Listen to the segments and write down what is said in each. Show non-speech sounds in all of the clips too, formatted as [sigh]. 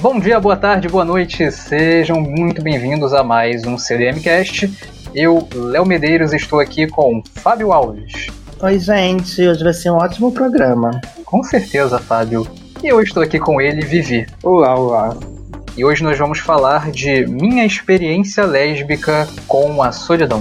Bom dia, boa tarde, boa noite, sejam muito bem-vindos a mais um CDMcast. Eu, Léo Medeiros, estou aqui com Fábio Alves. Oi, gente, hoje vai ser um ótimo programa. Com certeza, Fábio. E eu estou aqui com ele, Vivi. Olá, olá. E hoje nós vamos falar de minha experiência lésbica com a solidão.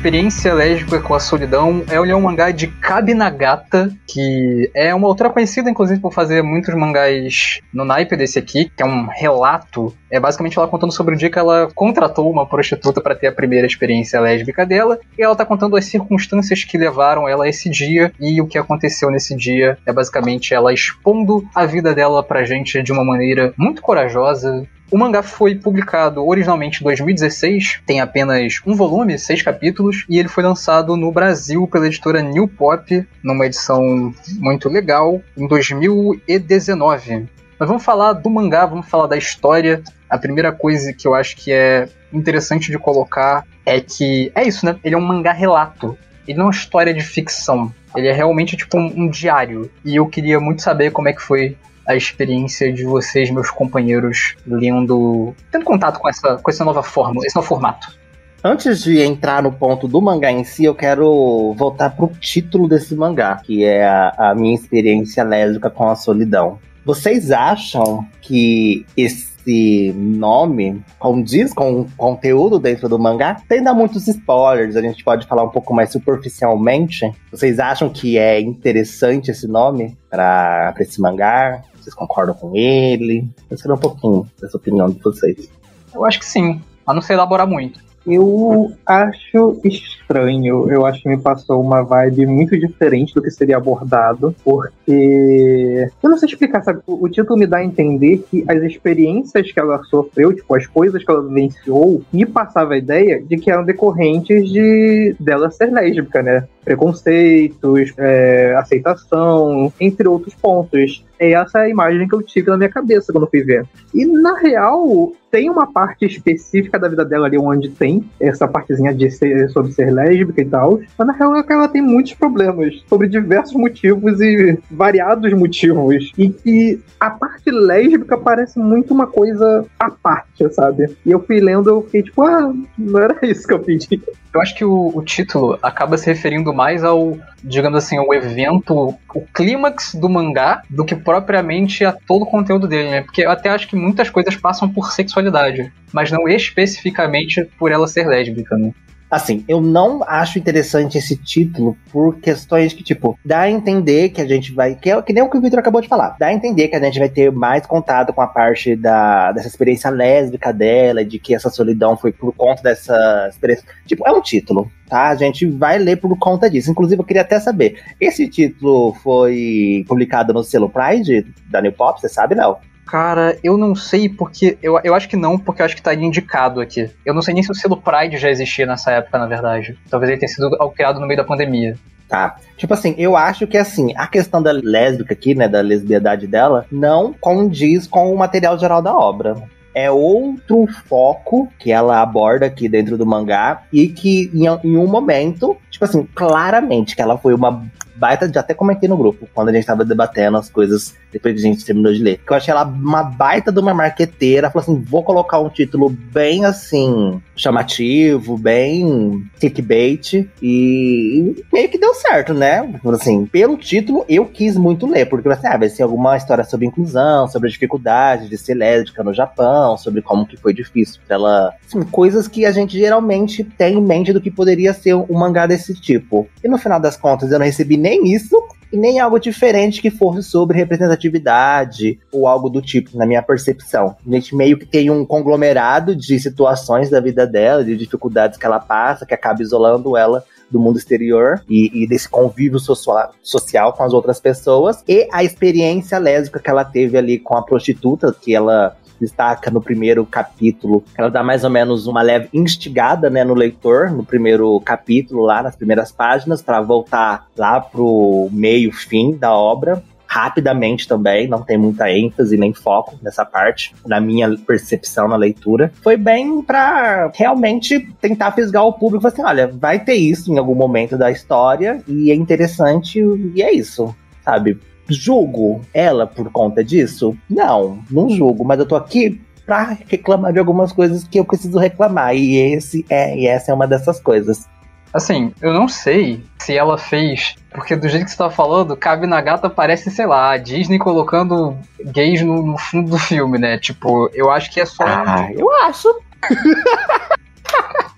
Experiência lésbica com a solidão é um mangá de Kabi Nagata, que é uma autora conhecida, inclusive, por fazer muitos mangás no naipe desse aqui, que é um relato. É basicamente ela contando sobre o dia que ela contratou uma prostituta para ter a primeira experiência lésbica dela, e ela tá contando as circunstâncias que levaram ela a esse dia e o que aconteceu nesse dia. É basicamente ela expondo a vida dela pra gente de uma maneira muito corajosa, o mangá foi publicado originalmente em 2016, tem apenas um volume, seis capítulos, e ele foi lançado no Brasil pela editora New Pop, numa edição muito legal, em 2019. Mas vamos falar do mangá, vamos falar da história. A primeira coisa que eu acho que é interessante de colocar é que é isso, né? Ele é um mangá relato. Ele não é uma história de ficção. Ele é realmente tipo um, um diário. E eu queria muito saber como é que foi a experiência de vocês, meus companheiros, lendo, tendo contato com essa, com essa nova forma, esse novo formato. Antes de entrar no ponto do mangá em si, eu quero voltar pro título desse mangá, que é a, a minha experiência lésbica com a solidão. Vocês acham que esse nome condiz com o conteúdo dentro do mangá? Tem muitos spoilers, a gente pode falar um pouco mais superficialmente. Vocês acham que é interessante esse nome para esse mangá? Vocês concordam com ele? Eu quero um pouquinho dessa opinião de vocês. Eu acho que sim, a não ser elaborar muito. Eu acho estranho. Eu acho que me passou uma vibe muito diferente do que seria abordado, porque. Eu não sei explicar, sabe? O título me dá a entender que as experiências que ela sofreu, tipo, as coisas que ela vivenciou, me passava a ideia de que eram decorrentes de dela ser lésbica, né? Preconceitos, é, aceitação, entre outros pontos. É essa a imagem que eu tive na minha cabeça quando fui ver. E na real, tem uma parte específica da vida dela ali onde tem essa partezinha de ser, sobre ser lésbica e tal. Mas na real ela tem muitos problemas sobre diversos motivos e variados motivos. E que a parte lésbica parece muito uma coisa à parte, sabe? E eu fui lendo, eu fiquei tipo, ah, não era isso que eu pedi. Eu acho que o, o título acaba se referindo mais ao, digamos assim, ao evento, o clímax do mangá, do que propriamente a todo o conteúdo dele, né? Porque eu até acho que muitas coisas passam por sexualidade, mas não especificamente por ela ser lésbica, né? Assim, eu não acho interessante esse título por questões que, tipo, dá a entender que a gente vai. Que, é, que nem o que o Victor acabou de falar. Dá a entender que a gente vai ter mais contato com a parte da, dessa experiência lésbica dela, de que essa solidão foi por conta dessa experiência. Tipo, é um título, tá? A gente vai ler por conta disso. Inclusive, eu queria até saber: esse título foi publicado no selo Pride da New Pop, você sabe, não? Cara, eu não sei porque. Eu, eu acho que não, porque eu acho que tá indicado aqui. Eu não sei nem se o selo Pride já existia nessa época, na verdade. Talvez ele tenha sido criado no meio da pandemia. Tá. Tipo assim, eu acho que assim, a questão da lésbica aqui, né, da lesbiedade dela, não condiz com o material geral da obra é outro foco que ela aborda aqui dentro do mangá e que em, em, um momento, tipo assim, claramente que ela foi uma baita, já até comentei no grupo, quando a gente tava debatendo as coisas depois que a gente terminou de ler. Que eu achei ela uma baita de uma marqueteira. Falou assim: vou colocar um título bem assim, chamativo, bem clickbait. E meio que deu certo, né? Assim, pelo título, eu quis muito ler, porque assim, ah, vai ser alguma história sobre inclusão, sobre a dificuldade de ser lésbica no Japão, sobre como que foi difícil pra ela. Assim, coisas que a gente geralmente tem em mente do que poderia ser um mangá desse tipo. E no final das contas, eu não recebi nem isso e nem algo diferente que fosse sobre representatividade ou algo do tipo, na minha percepção. A gente meio que tem um conglomerado de situações da vida dela, de dificuldades que ela passa, que acaba isolando ela do mundo exterior e, e desse convívio social, social com as outras pessoas e a experiência lésbica que ela teve ali com a prostituta que ela destaca no primeiro capítulo. Ela dá mais ou menos uma leve instigada, né, no leitor, no primeiro capítulo, lá nas primeiras páginas, para voltar lá pro meio, fim da obra. rapidamente também, não tem muita ênfase nem foco nessa parte, na minha percepção na leitura. Foi bem para realmente tentar fisgar o público, assim, olha, vai ter isso em algum momento da história e é interessante e é isso, sabe? Julgo ela por conta disso? Não, não julgo, mas eu tô aqui pra reclamar de algumas coisas que eu preciso reclamar. E esse é, e essa é uma dessas coisas. Assim, eu não sei se ela fez, porque do jeito que você tá falando, Cabe na Gata parece, sei lá, a Disney colocando gays no, no fundo do filme, né? Tipo, eu acho que é só. Ah, eu acho. [laughs]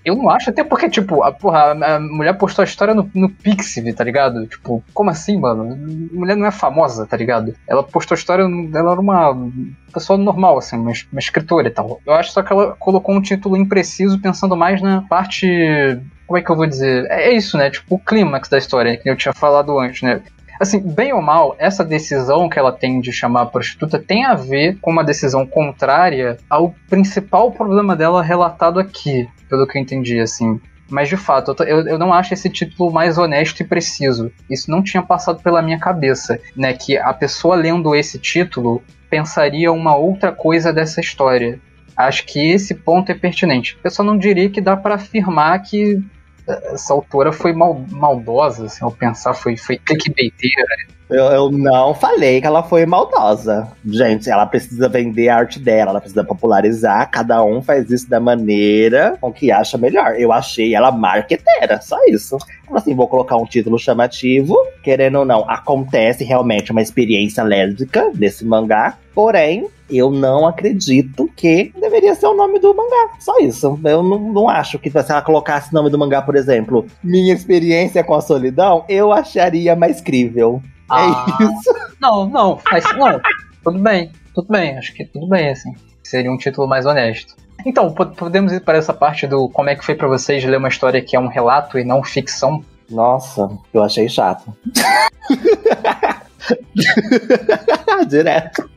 Eu não acho, até porque, tipo, a, porra, a mulher postou a história no, no Pixiv, tá ligado? Tipo, como assim, mano? Mulher não é famosa, tá ligado? Ela postou a história, ela era uma pessoa normal, assim, uma, uma escritora e tal. Eu acho só que ela colocou um título impreciso pensando mais na parte como é que eu vou dizer? É, é isso, né? Tipo, o clímax da história, que eu tinha falado antes, né? Assim, bem ou mal, essa decisão que ela tem de chamar a prostituta tem a ver com uma decisão contrária ao principal problema dela relatado aqui, pelo que eu entendi, assim. Mas de fato, eu, eu não acho esse título mais honesto e preciso. Isso não tinha passado pela minha cabeça, né? Que a pessoa lendo esse título pensaria uma outra coisa dessa história. Acho que esse ponto é pertinente. Eu só não diria que dá para afirmar que essa autora foi mal, maldosa, assim, ao pensar, foi, foi clickbaiteira. Eu, eu não falei que ela foi maldosa. Gente, ela precisa vender a arte dela, ela precisa popularizar. Cada um faz isso da maneira com que acha melhor. Eu achei ela marqueteira, só isso. Então, assim, vou colocar um título chamativo. Querendo ou não, acontece realmente uma experiência lésbica nesse mangá. Porém, eu não acredito que deveria ser o nome do mangá. Só isso. Eu não, não acho que se ela colocasse o nome do mangá, por exemplo, Minha Experiência com a Solidão, eu acharia mais crível. É ah, é isso. Não, não, mas não. Tudo bem, tudo bem. Acho que tudo bem, assim. Seria um título mais honesto. Então, podemos ir para essa parte do como é que foi para vocês ler uma história que é um relato e não ficção? Nossa, eu achei chato. [laughs] Direto.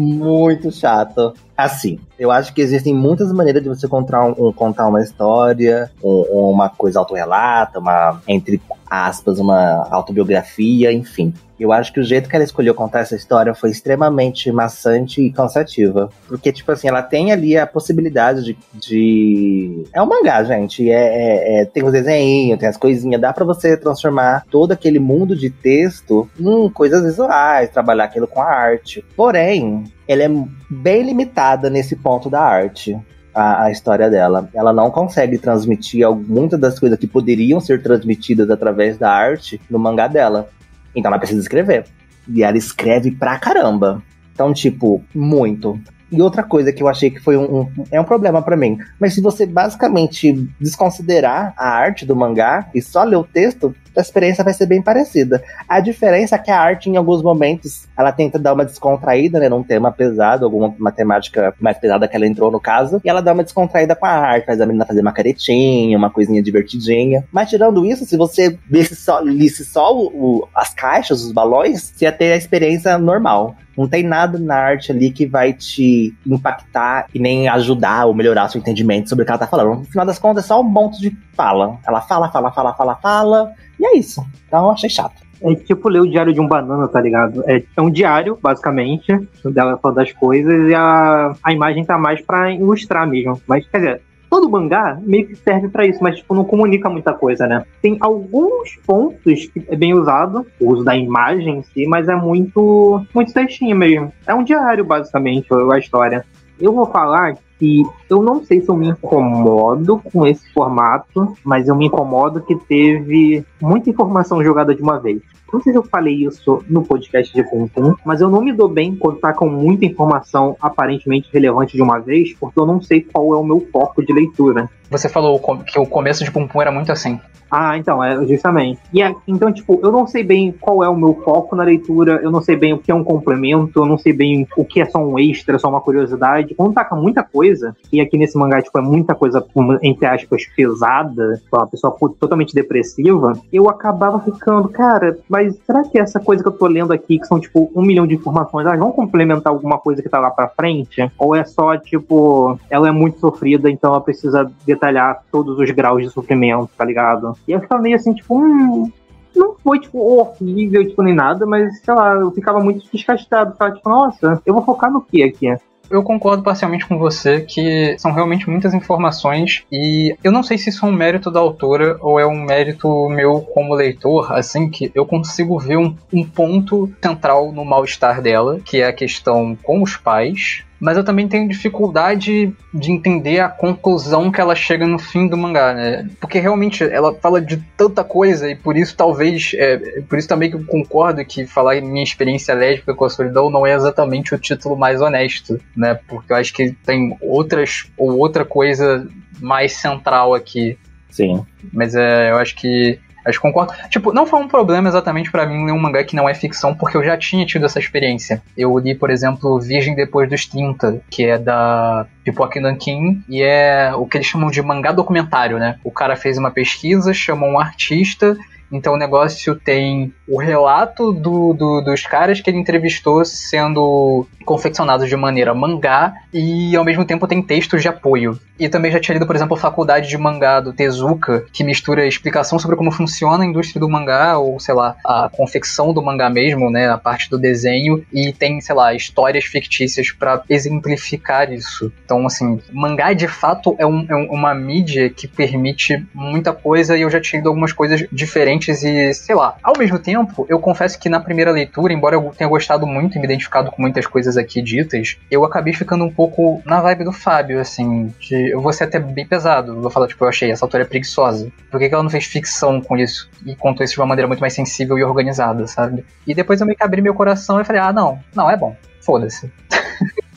Muito chato. Assim, eu acho que existem muitas maneiras de você contar, um, contar uma história, um, uma coisa autorrelata, uma, entre aspas, uma autobiografia, enfim. Eu acho que o jeito que ela escolheu contar essa história foi extremamente maçante e cansativa. Porque, tipo assim, ela tem ali a possibilidade de. de... É um mangá, gente. É, é, é tem os desenhos, tem as coisinhas. Dá para você transformar todo aquele mundo de texto em coisas visuais, trabalhar aquilo com a arte. Porém, ela é bem limitada nesse ponto da arte. A, a, história dela. Ela não consegue transmitir muitas das coisas que poderiam ser transmitidas através da arte no mangá dela. Então ela precisa escrever. E ela escreve pra caramba. Então, tipo, muito. E outra coisa que eu achei que foi um, um é um problema para mim. Mas se você basicamente desconsiderar a arte do mangá e só ler o texto, a experiência vai ser bem parecida. A diferença é que a arte, em alguns momentos, ela tenta dar uma descontraída, né, num tema pesado, alguma matemática mais pesada que ela entrou no caso, e ela dá uma descontraída com a arte, faz a menina fazer uma caretinha, uma coisinha divertidinha. Mas tirando isso, se você lisse só, lisse só o, o, as caixas, os balões, você ia ter a experiência normal. Não tem nada na arte ali que vai te impactar e nem ajudar ou melhorar seu entendimento sobre o que ela tá falando. No final das contas, é só um monte de fala. Ela fala, fala, fala, fala, fala, e é isso. Então eu achei chato. É tipo ler o diário de um banana, tá ligado? É, é um diário, basicamente, dela falando das coisas, e a, a imagem tá mais pra ilustrar mesmo. Mas, quer dizer, todo mangá meio que serve para isso, mas tipo, não comunica muita coisa, né? Tem alguns pontos que é bem usado, o uso da imagem em si, mas é muito, muito textinho mesmo. É um diário, basicamente, a história. Eu vou falar que eu não sei se eu me incomodo com esse formato, mas eu me incomodo que teve muita informação jogada de uma vez. Não sei se eu falei isso no podcast de Pum Pum, mas eu não me dou bem quando tá com muita informação aparentemente relevante de uma vez, porque eu não sei qual é o meu foco de leitura. Você falou que o começo de Pum era muito assim. Ah, então, é justamente. E é, então, tipo, eu não sei bem qual é o meu foco na leitura, eu não sei bem o que é um complemento, eu não sei bem o que é só um extra, só uma curiosidade. Quando taca muita coisa, e aqui nesse mangá, tipo, é muita coisa, entre aspas, pesada, tipo, uma pessoa totalmente depressiva, eu acabava ficando, cara, mas será que essa coisa que eu tô lendo aqui, que são, tipo, um milhão de informações, elas vão complementar alguma coisa que tá lá pra frente? Ou é só, tipo, ela é muito sofrida, então ela precisa detalhar todos os graus de sofrimento, tá ligado? E eu ficava meio assim, tipo, hum, não foi, tipo, horrível, tipo, nem nada, mas, sei lá, eu ficava muito desgastado. Ficava, tipo, nossa, eu vou focar no que aqui? Eu concordo parcialmente com você que são realmente muitas informações e eu não sei se isso é um mérito da autora ou é um mérito meu como leitor, assim que eu consigo ver um, um ponto central no mal-estar dela, que é a questão com os pais, mas eu também tenho dificuldade de entender a conclusão que ela chega no fim do mangá, né? Porque realmente ela fala de tanta coisa e por isso talvez, é, por isso também que eu concordo que falar minha experiência lésbica com a solidão não é exatamente o título mais honesto, né? Porque eu acho que tem outras ou outra coisa mais central aqui. Sim. Mas é, eu acho que Que concordo. Tipo, não foi um problema exatamente para mim ler um mangá que não é ficção, porque eu já tinha tido essa experiência. Eu li, por exemplo, Virgem Depois dos 30, que é da Pipoca Nankin, e é o que eles chamam de mangá documentário, né? O cara fez uma pesquisa, chamou um artista então o negócio tem o relato do, do, dos caras que ele entrevistou sendo confeccionados de maneira mangá e ao mesmo tempo tem textos de apoio. E também já tinha lido, por exemplo, a Faculdade de Mangá do Tezuka, que mistura explicação sobre como funciona a indústria do mangá, ou sei lá, a confecção do mangá mesmo, né, a parte do desenho, e tem, sei lá, histórias fictícias para exemplificar isso. Então, assim, mangá de fato é, um, é uma mídia que permite muita coisa e eu já tinha lido algumas coisas diferentes e, sei lá, ao mesmo tempo, eu confesso que na primeira leitura, embora eu tenha gostado muito e me identificado com muitas coisas aqui ditas, eu acabei ficando um pouco na vibe do Fábio, assim, eu vou ser até bem pesado. vou falar, tipo, eu achei essa autora é preguiçosa. Por que ela não fez ficção com isso? E contou isso de uma maneira muito mais sensível e organizada, sabe? E depois eu meio que abri meu coração e falei, ah, não, não, é bom. Foda-se.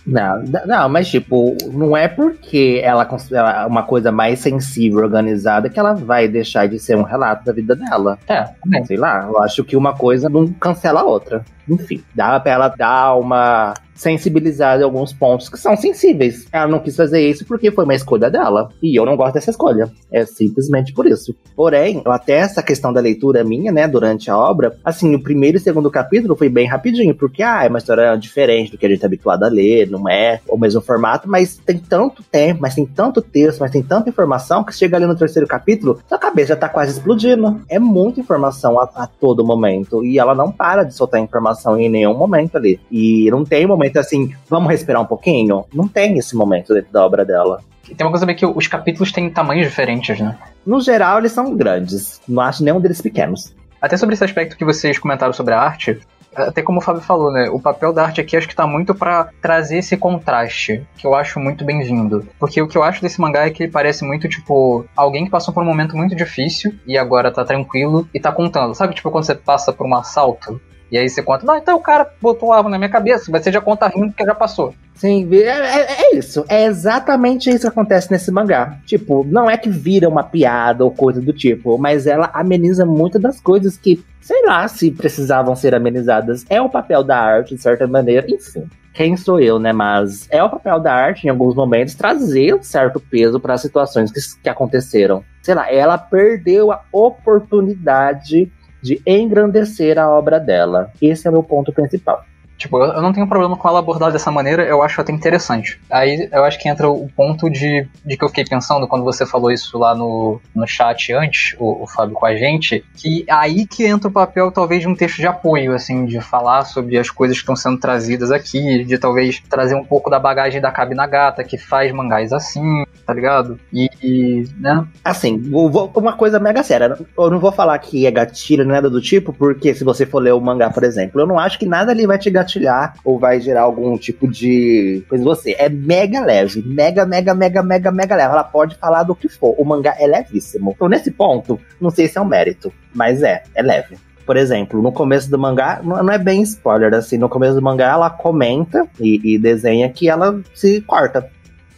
Não, não, mas tipo, não é porque ela considera uma coisa mais sensível, organizada, que ela vai deixar de ser um relato da vida dela. É, Sei lá, eu acho que uma coisa não cancela a outra. Enfim, dá pra ela dar uma sensibilizada em alguns pontos que são sensíveis. Ela não quis fazer isso porque foi uma escolha dela. E eu não gosto dessa escolha. É simplesmente por isso. Porém, até essa questão da leitura minha, né, durante a obra, assim, o primeiro e segundo capítulo foi bem rapidinho, porque, ah, é uma história diferente do que a gente é habituado a ler, não é o mesmo formato, mas tem tanto tempo, mas tem tanto texto, mas tem tanta informação que chega ali no terceiro capítulo, sua cabeça já tá quase explodindo. É muita informação a, a todo momento. E ela não para de soltar informação em nenhum momento ali. E não tem momento momento assim, vamos respirar um pouquinho? Não tem esse momento dentro da obra dela. Tem uma coisa também que os capítulos têm tamanhos diferentes, né? No geral, eles são grandes. Não acho nenhum deles pequenos. Até sobre esse aspecto que vocês comentaram sobre a arte, até como o Fábio falou, né? O papel da arte aqui acho que tá muito para trazer esse contraste, que eu acho muito bem-vindo. Porque o que eu acho desse mangá é que ele parece muito, tipo, alguém que passou por um momento muito difícil e agora tá tranquilo e tá contando. Sabe, tipo, quando você passa por um assalto e aí você conta, não, então o cara botou algo na minha cabeça, mas você já conta rindo porque já passou. Sim, é, é, é, isso. É exatamente isso que acontece nesse mangá. Tipo, não é que vira uma piada ou coisa do tipo, mas ela ameniza muitas das coisas que, sei lá, se precisavam ser amenizadas. É o papel da arte, de certa maneira, enfim. Quem sou eu, né? Mas é o papel da arte, em alguns momentos, trazer um certo peso para as situações que, que aconteceram. Sei lá, ela perdeu a oportunidade de engrandecer a obra dela. Esse é o meu ponto principal. Tipo, eu não tenho problema com ela abordar dessa maneira, eu acho até interessante. Aí eu acho que entra o ponto de, de que eu fiquei pensando quando você falou isso lá no, no chat antes, o, o Fábio com a gente, que aí que entra o papel talvez de um texto de apoio, assim, de falar sobre as coisas que estão sendo trazidas aqui, de talvez trazer um pouco da bagagem da Cabina Gata, que faz mangás assim, tá ligado? E, e né? Assim, vou, uma coisa mega séria, eu não vou falar que é gatilho, nada do tipo, porque se você for ler o mangá, por exemplo, eu não acho que nada ali vai te gatilhar gatilhar ou vai gerar algum tipo de coisa em você. É mega leve, mega, mega, mega, mega, mega leve. Ela pode falar do que for. O mangá é levíssimo. Então, nesse ponto, não sei se é um mérito, mas é, é leve. Por exemplo, no começo do mangá, não é bem spoiler, assim, no começo do mangá ela comenta e, e desenha que ela se corta.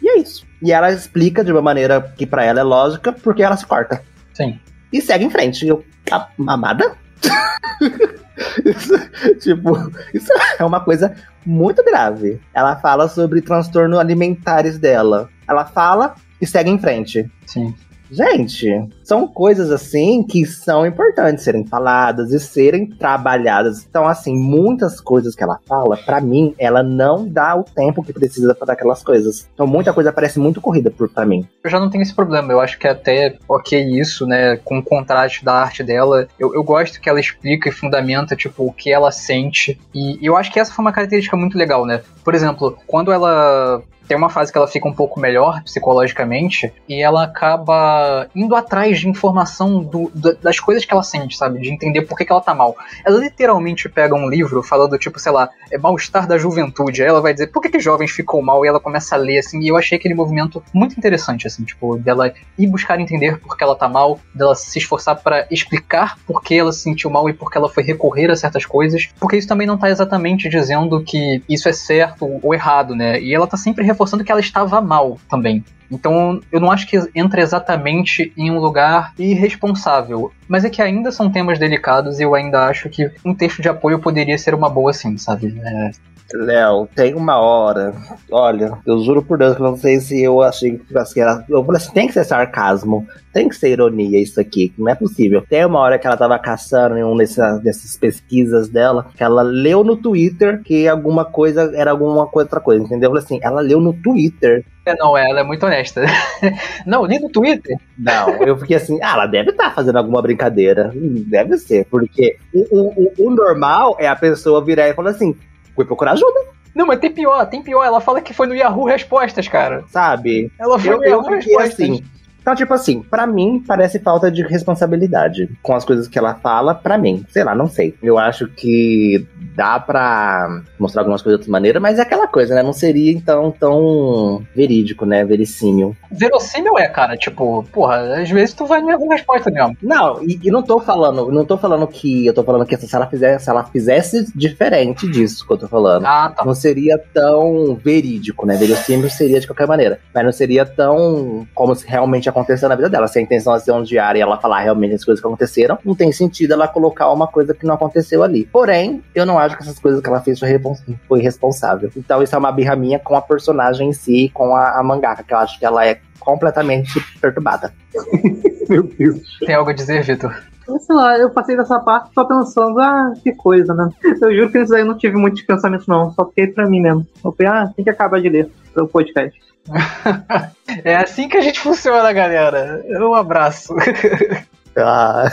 E é isso. E ela explica de uma maneira que para ela é lógica, porque ela se corta. Sim. E segue em frente. Eu, amada? [laughs] Isso, [laughs] tipo, isso é uma coisa muito grave. Ela fala sobre transtornos alimentares dela. Ela fala e segue em frente. Sim. Gente, são coisas assim que são importantes serem faladas e serem trabalhadas. Então, assim, muitas coisas que ela fala, para mim, ela não dá o tempo que precisa para aquelas coisas. Então, muita coisa parece muito corrida para mim. Eu já não tenho esse problema. Eu acho que é até ok isso, né? Com o contraste da arte dela. Eu, eu gosto que ela explica e fundamenta, tipo, o que ela sente. E eu acho que essa foi uma característica muito legal, né? Por exemplo, quando ela tem uma fase que ela fica um pouco melhor psicologicamente e ela acaba indo atrás de informação do, das coisas que ela sente, sabe? De entender por que, que ela tá mal. Ela literalmente pega um livro falando, tipo, sei lá, é mal-estar da juventude. Aí ela vai dizer por que, que jovens ficam mal e ela começa a ler, assim. E eu achei aquele movimento muito interessante, assim, tipo, dela ir buscar entender por que ela tá mal, dela se esforçar para explicar por que ela se sentiu mal e por que ela foi recorrer a certas coisas. Porque isso também não tá exatamente dizendo que isso é certo ou errado, né? E ela tá sempre reforçando que ela estava mal também. Então, eu não acho que entra exatamente em um lugar irresponsável. Mas é que ainda são temas delicados e eu ainda acho que um texto de apoio poderia ser uma boa, sim, sabe? É, Léo, tem uma hora. Olha, eu juro por Deus que não sei se eu achei que era. Eu falei assim: tem que ser sarcasmo, tem que ser ironia isso aqui, não é possível. Tem uma hora que ela tava caçando em um dessas, dessas pesquisas dela, que ela leu no Twitter que alguma coisa era alguma coisa, outra coisa, entendeu? Eu falei assim: ela leu no Twitter. É, não, ela é muito honesta. [laughs] não, li no Twitter. Não, eu fiquei assim, ah, ela deve estar tá fazendo alguma brincadeira. Deve ser, porque o, o, o normal é a pessoa virar e falar assim: fui procurar ajuda. Não, mas tem pior, tem pior. Ela fala que foi no Yahoo Respostas, cara. Sabe? Ela foi eu, no Yahoo Respostas. assim. Então, tipo assim, para mim parece falta de responsabilidade com as coisas que ela fala, para mim. Sei lá, não sei. Eu acho que dá pra mostrar algumas coisas de outra maneira, mas é aquela coisa, né? Não seria então tão verídico, né? Verossímil. Verossímil é, cara, tipo, porra, às vezes tu vai na resposta mesmo. Não, e, e, não tô falando, não tô falando que. Eu tô falando que se ela fizesse, se ela fizesse diferente disso que eu tô falando, ah, tá. não seria tão verídico, né? Verossímil seria de qualquer maneira. Mas não seria tão como se realmente aconteceu na vida dela. Se a intenção é ser um diário e ela falar realmente as coisas que aconteceram, não tem sentido ela colocar uma coisa que não aconteceu ali. Porém, eu não acho que essas coisas que ela fez foi, responsável. Então isso é uma birra minha com a personagem em si, com a, a mangaka, que eu acho que ela é completamente perturbada. [laughs] Meu Deus. Tem algo a dizer, Vitor? Sei lá, eu passei dessa parte só pensando, ah, que coisa, né? Eu juro que isso aí eu não tive muitos pensamentos, não. Só fiquei pra mim mesmo. Eu falei, ah, tem que acabar de ler o podcast. [laughs] é assim que a gente funciona, galera. Um abraço. [laughs] Ah,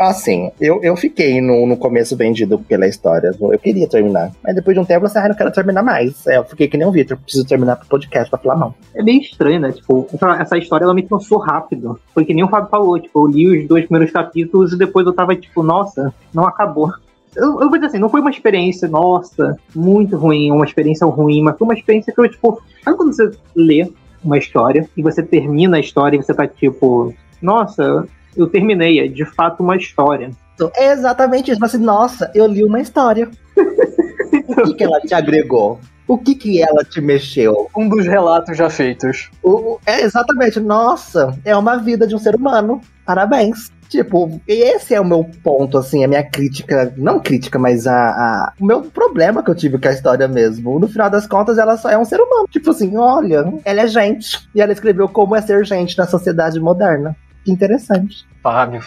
assim, eu, eu fiquei no, no começo vendido pela história. Eu queria terminar. Mas depois de um tempo, eu ah, não quero terminar mais. É, eu fiquei que nem o Victor, preciso terminar pro podcast pra falar não. É meio estranho, né? Tipo, essa história ela me cansou rápido. Foi que nem o Fábio falou, tipo, eu li os dois primeiros capítulos e depois eu tava tipo, nossa, não acabou. Eu, eu vou dizer assim, não foi uma experiência, nossa, muito ruim, uma experiência ruim, mas foi uma experiência que eu, tipo, sabe quando você lê uma história e você termina a história e você tá tipo, nossa, eu terminei, é de fato uma história. É exatamente isso. Mas assim, nossa, eu li uma história. [laughs] o que, que ela te agregou? O que que ela te mexeu? Um dos relatos já feitos. O, é exatamente, nossa, é uma vida de um ser humano. Parabéns. Tipo, esse é o meu ponto, assim, a minha crítica, não crítica, mas a, a, o meu problema que eu tive com a história mesmo. No final das contas, ela só é um ser humano. Tipo assim, olha, ela é gente. E ela escreveu como é ser gente na sociedade moderna. Que interessante. Fábio.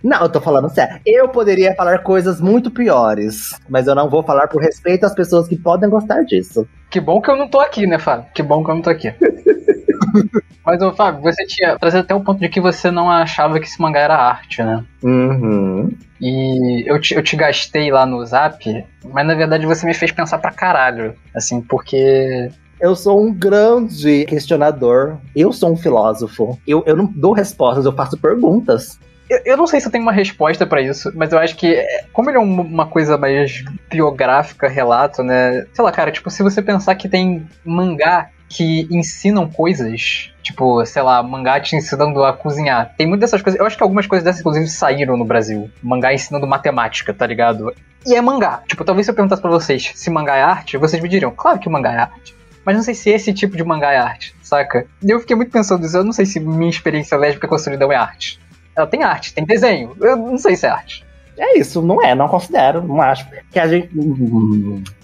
Não, eu tô falando sério. Eu poderia falar coisas muito piores, mas eu não vou falar por respeito às pessoas que podem gostar disso. Que bom que eu não tô aqui, né, Fábio? Que bom que eu não tô aqui. [laughs] [laughs] mas, ô, Fábio, você tinha trazido até o ponto de que você não achava que esse mangá era arte, né? Uhum. E eu te, eu te gastei lá no zap, mas na verdade você me fez pensar pra caralho. Assim, porque eu sou um grande questionador. Eu sou um filósofo. Eu, eu não dou respostas, eu faço perguntas. Eu, eu não sei se eu tenho uma resposta para isso, mas eu acho que, como ele é uma coisa mais biográfica, relato, né? Sei lá, cara, tipo, se você pensar que tem mangá que ensinam coisas, tipo, sei lá, mangá te ensinando a cozinhar. Tem muitas dessas coisas. Eu acho que algumas coisas dessas, inclusive, saíram no Brasil. Mangá ensinando matemática, tá ligado? E é mangá. Tipo, talvez se eu perguntasse pra vocês se mangá é arte, vocês me diriam, claro que mangá é arte. Mas não sei se esse tipo de mangá é arte, saca? E eu fiquei muito pensando nisso. Eu não sei se minha experiência lésbica com a solidão é arte. Ela tem arte, tem desenho. Eu não sei se é arte. É isso, não é, não considero, não acho. Que a gente.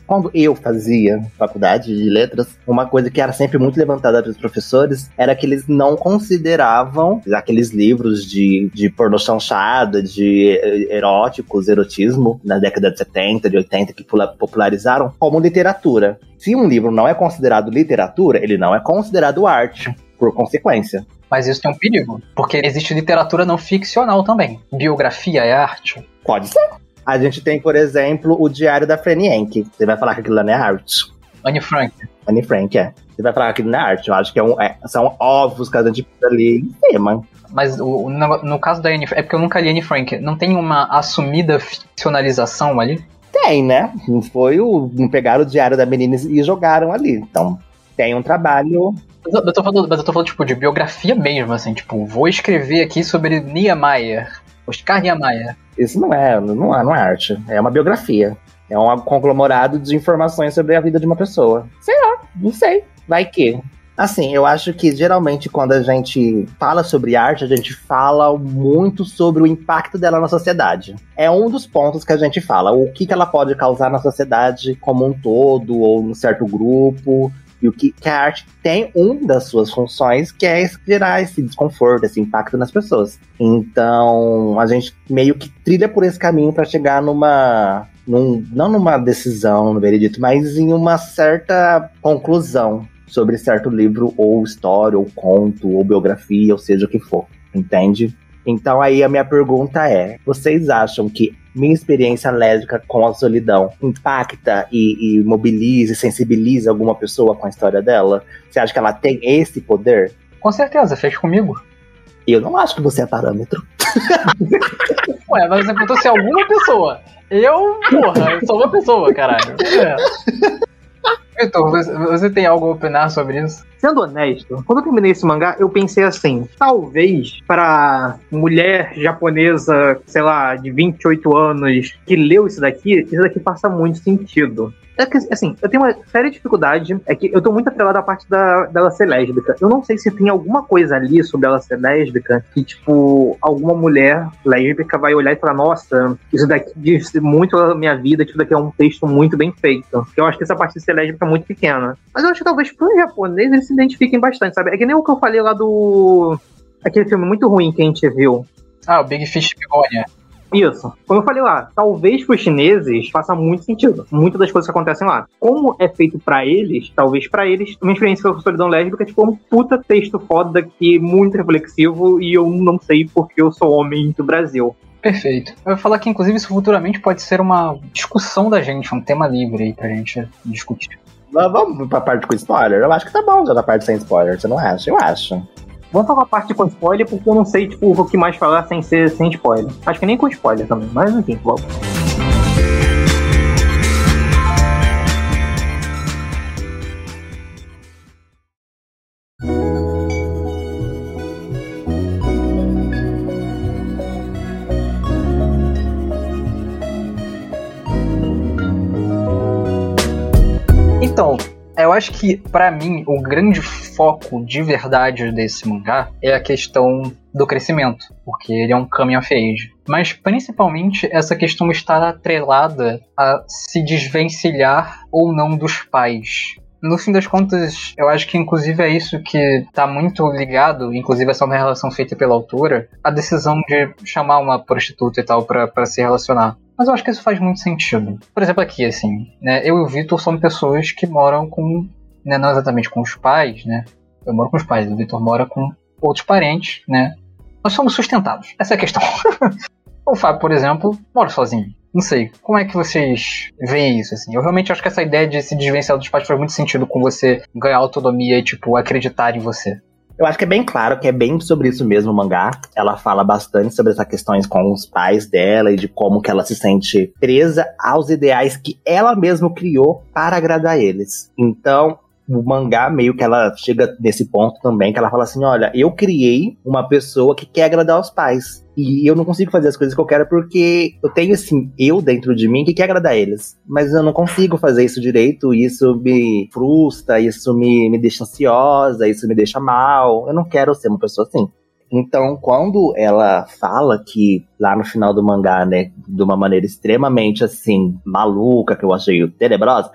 Quando eu fazia faculdade de letras, uma coisa que era sempre muito levantada pelos professores era que eles não consideravam aqueles livros de, de pornô chanchada, de eróticos, erotismo, na década de 70, de 80, que popularizaram, como literatura. Se um livro não é considerado literatura, ele não é considerado arte, por consequência. Mas isso tem um perigo, porque existe literatura não ficcional também. Biografia é arte? Pode ser. A gente tem, por exemplo, o Diário da Franny Henke. Você vai falar que aquilo não é arte. Anne Frank. Anne Frank, é. Você vai falar que aquilo não é arte. Eu acho que é um, é, são ovos que a gente ali em cima. Mas o, no, no, caso da Anne é porque eu nunca li Anne Frank. Não tem uma assumida ficcionalização ali? Tem, né? Foi o. Pegaram o diário da menina e jogaram ali. Então, tem um trabalho eu tô falando, mas eu tô falando, tipo, de biografia mesmo, assim, tipo, vou escrever aqui sobre Niemeyer, Oscar Niemeyer. Isso não é, não é, não é arte, é uma biografia. É um conglomerado de informações sobre a vida de uma pessoa. Sei lá, não sei. Vai que. Assim, eu acho que geralmente quando a gente fala sobre arte, a gente fala muito sobre o impacto dela na sociedade. É um dos pontos que a gente fala, o que, que ela pode causar na sociedade como um todo, ou num certo grupo, e o que, que, a arte tem um das suas funções, que é gerar esse desconforto, esse impacto nas pessoas. Então, a gente meio que trilha por esse caminho para chegar numa. Num, não numa decisão, no veredito, mas em uma certa conclusão sobre certo livro, ou história, ou conto, ou biografia, ou seja o que for. Entende? Então aí a minha pergunta é: vocês acham que minha experiência lésbica com a solidão impacta e, e mobiliza e sensibiliza alguma pessoa com a história dela? Você acha que ela tem esse poder? Com certeza, fez comigo. Eu não acho que você é parâmetro. [laughs] Ué, mas você perguntou se é alguma pessoa. Eu, porra, eu sou uma pessoa, caralho. É. Vitor, você tem algo a opinar sobre isso? Sendo honesto, quando eu terminei esse mangá, eu pensei assim: talvez para mulher japonesa, sei lá, de 28 anos, que leu isso daqui, isso daqui faça muito sentido. É que, assim, eu tenho uma séria dificuldade. É que eu tô muito atrelado à parte da, dela ser lésbica. Eu não sei se tem alguma coisa ali sobre ela ser lésbica que, tipo, alguma mulher lésbica vai olhar e falar: nossa, isso daqui diz muito a minha vida, isso daqui é um texto muito bem feito. Eu acho que essa parte de ser lésbica é muito pequena. Mas eu acho que talvez pro japonês eles se identifiquem bastante, sabe? É que nem o que eu falei lá do. Aquele filme muito ruim que a gente viu. Ah, o Big Fish Begonia. Isso. Como eu falei lá, talvez para os chineses faça muito sentido. Muitas das coisas que acontecem lá. Como é feito para eles, talvez para eles, uma experiência com a solidão lésbica é tipo um puta texto foda que é muito reflexivo e eu não sei porque eu sou homem do Brasil. Perfeito. Eu vou falar que, inclusive, isso futuramente pode ser uma discussão da gente, um tema livre aí pra gente discutir. Vamos pra parte com spoiler? Eu acho que tá bom já da parte sem spoiler, você não acha? Eu acho. Vamos falar a parte com spoiler, porque eu não sei, tipo, o que mais falar sem ser sem spoiler. Acho que nem com spoiler também, mas enfim, vamos. Acho que, para mim, o grande foco de verdade desse mangá é a questão do crescimento, porque ele é um coming of age. Mas principalmente essa questão está atrelada a se desvencilhar ou não dos pais. No fim das contas, eu acho que inclusive é isso que está muito ligado, inclusive essa é uma relação feita pela autora, a decisão de chamar uma prostituta e tal para se relacionar. Mas eu acho que isso faz muito sentido. Por exemplo, aqui, assim, né, eu e o Vitor somos pessoas que moram com, né, não exatamente com os pais, né? Eu moro com os pais, o Vitor mora com outros parentes, né? Nós somos sustentados. Essa é a questão. [laughs] o Fábio, por exemplo, mora sozinho. Não sei, como é que vocês veem isso, assim? Eu realmente acho que essa ideia de se desvencilhar dos pais faz muito sentido com você ganhar autonomia e, tipo, acreditar em você. Eu acho que é bem claro que é bem sobre isso mesmo o mangá. Ela fala bastante sobre essas questões com os pais dela e de como que ela se sente presa aos ideais que ela mesma criou para agradar eles. Então, o mangá meio que ela chega nesse ponto também, que ela fala assim: olha, eu criei uma pessoa que quer agradar os pais. E eu não consigo fazer as coisas que eu quero porque eu tenho assim, eu dentro de mim que quer agradar eles. Mas eu não consigo fazer isso direito, isso me frustra, isso me, me deixa ansiosa, isso me deixa mal. Eu não quero ser uma pessoa assim. Então, quando ela fala que lá no final do mangá, né, de uma maneira extremamente assim, maluca, que eu achei tenebrosa,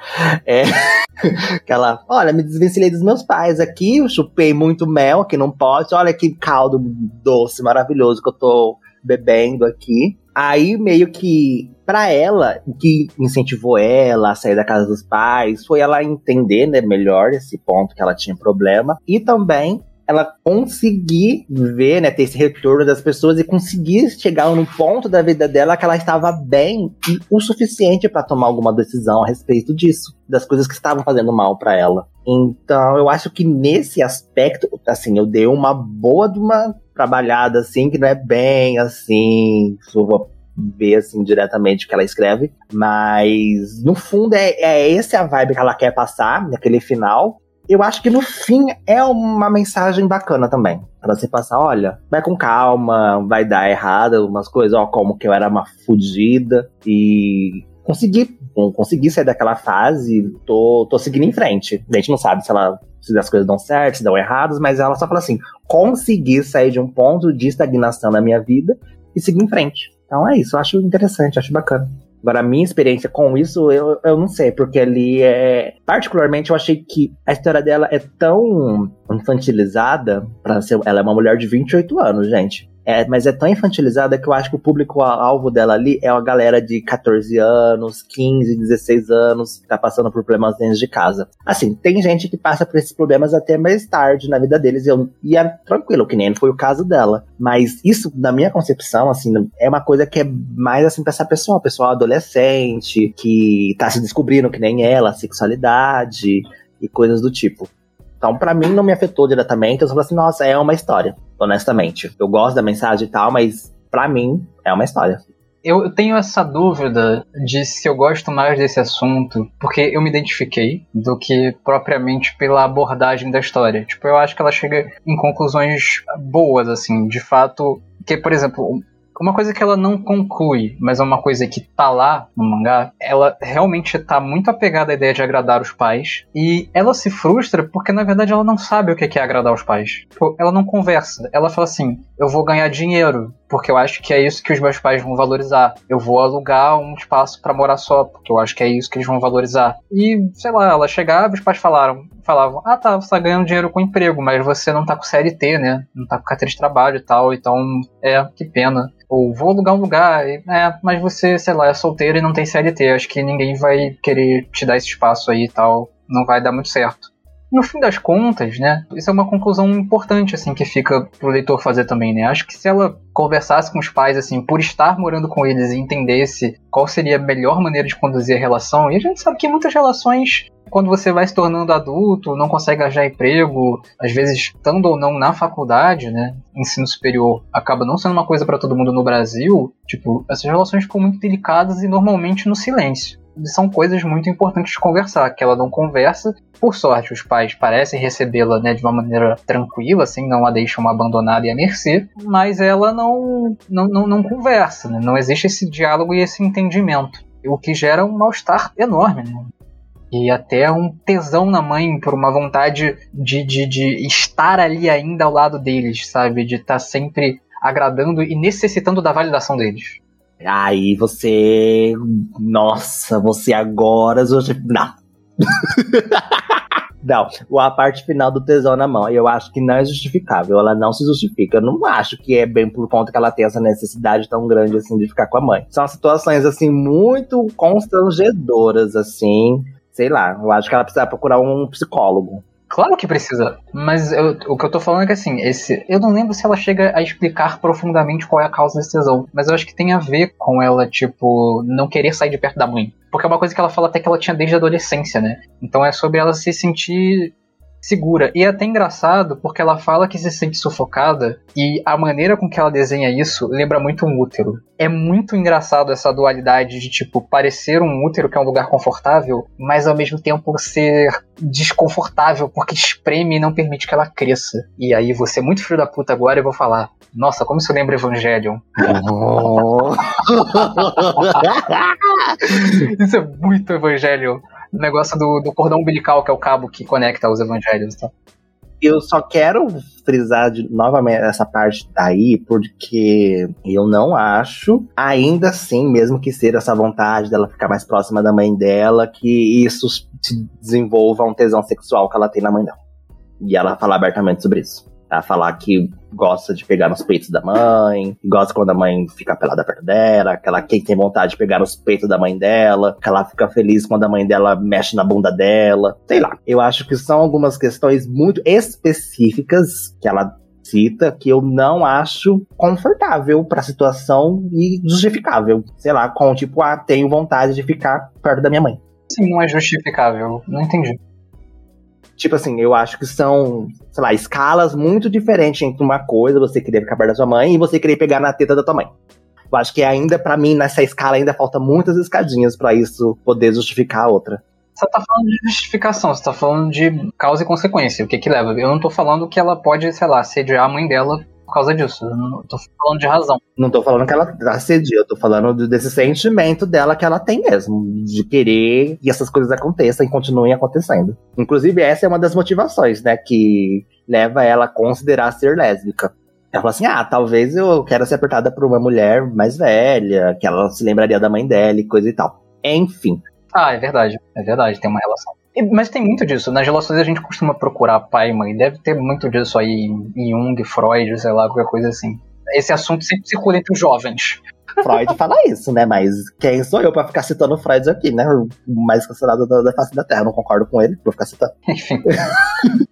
é [laughs] que ela, olha, me desvencilhei dos meus pais aqui, eu chupei muito mel, que não pode, olha que caldo doce, maravilhoso que eu tô bebendo aqui. Aí meio que para ela, o que incentivou ela a sair da casa dos pais foi ela entender né, melhor esse ponto que ela tinha problema e também ela conseguir ver, né, ter esse retorno das pessoas e conseguir chegar num ponto da vida dela que ela estava bem e o suficiente para tomar alguma decisão a respeito disso, das coisas que estavam fazendo mal para ela. Então, eu acho que nesse aspecto, assim, eu dei uma boa de uma trabalhada assim, que não é bem assim, vou ver assim diretamente o que ela escreve, mas no fundo é, é essa a vibe que ela quer passar naquele final eu acho que no fim é uma mensagem bacana também. Pra você passar, olha, vai com calma, vai dar errado umas coisas, ó, como que eu era uma fudida e consegui, consegui sair daquela fase, tô, tô seguindo em frente. A gente não sabe se ela se as coisas dão certo, se dão erradas, mas ela só fala assim: consegui sair de um ponto de estagnação na minha vida e seguir em frente. Então é isso, eu acho interessante, acho bacana. Agora, a minha experiência com isso, eu, eu não sei, porque ali é. Particularmente, eu achei que a história dela é tão infantilizada para ser. Ela é uma mulher de 28 anos, gente. É, mas é tão infantilizada que eu acho que o público-alvo dela ali é a galera de 14 anos, 15, 16 anos, que tá passando por problemas dentro de casa. Assim, tem gente que passa por esses problemas até mais tarde na vida deles, e, eu, e é tranquilo, que nem foi o caso dela. Mas isso, na minha concepção, assim, é uma coisa que é mais assim pra essa pessoa, pessoa adolescente, que tá se descobrindo que nem ela, sexualidade e coisas do tipo. Então, para mim, não me afetou diretamente. Eu só falei assim, nossa, é uma história, honestamente. Eu gosto da mensagem e tal, mas para mim, é uma história. Eu tenho essa dúvida de se eu gosto mais desse assunto, porque eu me identifiquei, do que propriamente pela abordagem da história. Tipo, eu acho que ela chega em conclusões boas, assim, de fato. Que, por exemplo, uma coisa que ela não conclui, mas é uma coisa que tá lá no mangá, ela realmente tá muito apegada à ideia de agradar os pais. E ela se frustra porque, na verdade, ela não sabe o que é agradar os pais. Tipo, ela não conversa. Ela fala assim: eu vou ganhar dinheiro, porque eu acho que é isso que os meus pais vão valorizar. Eu vou alugar um espaço para morar só, porque eu acho que é isso que eles vão valorizar. E, sei lá, ela chegava, os pais falaram, falavam: "Ah, tá, você tá ganhando dinheiro com emprego, mas você não tá com CLT, né? Não tá com carteira de trabalho e tal, então é, que pena." Ou vou alugar um lugar, é, mas você, sei lá, é solteiro e não tem CLT, acho que ninguém vai querer te dar esse espaço aí e tal, não vai dar muito certo no fim das contas, né, isso é uma conclusão importante, assim, que fica pro leitor fazer também, né? Acho que se ela conversasse com os pais, assim, por estar morando com eles e entendesse qual seria a melhor maneira de conduzir a relação, e a gente sabe que muitas relações quando você vai se tornando adulto, não consegue arranjar emprego, às vezes estando ou não na faculdade, né, ensino superior, acaba não sendo uma coisa para todo mundo no Brasil, tipo, essas relações ficam muito delicadas e normalmente no silêncio são coisas muito importantes de conversar, que ela não conversa. Por sorte, os pais parecem recebê-la né, de uma maneira tranquila, assim, não a deixam abandonada e à mercê, mas ela não, não, não, não conversa, né? não existe esse diálogo e esse entendimento, o que gera um mal-estar enorme. Né? e até um tesão na mãe por uma vontade de, de, de estar ali ainda ao lado deles, sabe? De estar tá sempre agradando e necessitando da validação deles. Aí você. Nossa, você agora. Não. [laughs] não, a parte final do tesão na mão, eu acho que não é justificável, ela não se justifica. Eu não acho que é bem por conta que ela tem essa necessidade tão grande assim de ficar com a mãe. São situações assim muito constrangedoras assim. Sei lá, eu acho que ela precisa procurar um psicólogo. Claro que precisa, mas eu, o que eu tô falando é que assim, esse, eu não lembro se ela chega a explicar profundamente qual é a causa desse tesão, mas eu acho que tem a ver com ela, tipo, não querer sair de perto da mãe. Porque é uma coisa que ela fala até que ela tinha desde a adolescência, né? Então é sobre ela se sentir segura. E é até engraçado porque ela fala que se sente sufocada e a maneira com que ela desenha isso lembra muito um útero. É muito engraçado essa dualidade de tipo parecer um útero que é um lugar confortável, mas ao mesmo tempo ser desconfortável porque espreme e não permite que ela cresça. E aí você é muito filho da puta agora eu vou falar, nossa, como isso lembra Evangelion. [laughs] [laughs] Isso é muito Evangelion o negócio do, do cordão umbilical, que é o cabo que conecta os evangelhos. Tá? Eu só quero frisar de, novamente essa parte daí, porque eu não acho, ainda assim, mesmo que seja essa vontade dela ficar mais próxima da mãe dela, que isso se desenvolva um tesão sexual que ela tem na mãe dela. E ela falar abertamente sobre isso. Ela falar que gosta de pegar nos peitos da mãe, gosta quando a mãe fica pelada perto dela, que ela quem tem vontade de pegar nos peitos da mãe dela, que ela fica feliz quando a mãe dela mexe na bunda dela, sei lá. Eu acho que são algumas questões muito específicas que ela cita que eu não acho confortável para a situação e justificável. Sei lá, com tipo, ah, tenho vontade de ficar perto da minha mãe. Sim, não é justificável. Não entendi. Tipo assim, eu acho que são, sei lá, escalas muito diferentes entre uma coisa, você querer ficar perto da sua mãe, e você querer pegar na teta da tua mãe. Eu acho que ainda, para mim, nessa escala, ainda falta muitas escadinhas para isso poder justificar a outra. Você tá falando de justificação, você tá falando de causa e consequência, o que que leva. Eu não tô falando que ela pode, sei lá, sediar a mãe dela por causa disso. Eu não tô falando de razão. Não tô falando que ela assedia, eu tô falando desse sentimento dela que ela tem mesmo, de querer que essas coisas aconteçam e continuem acontecendo. Inclusive, essa é uma das motivações, né, que leva ela a considerar ser lésbica. Ela fala assim: ah, talvez eu quero ser apertada por uma mulher mais velha, que ela se lembraria da mãe dela e coisa e tal. Enfim. Ah, é verdade. É verdade, tem uma relação. Mas tem muito disso. Nas relações a gente costuma procurar pai e mãe. Deve ter muito disso aí em Jung, Freud, sei lá, qualquer coisa assim. Esse assunto sempre circula entre os jovens. Freud fala isso, né? Mas quem sou eu pra ficar citando Freud aqui, né? O mais cancelado da, da face da Terra. Não concordo com ele, vou ficar citando. [laughs] Enfim.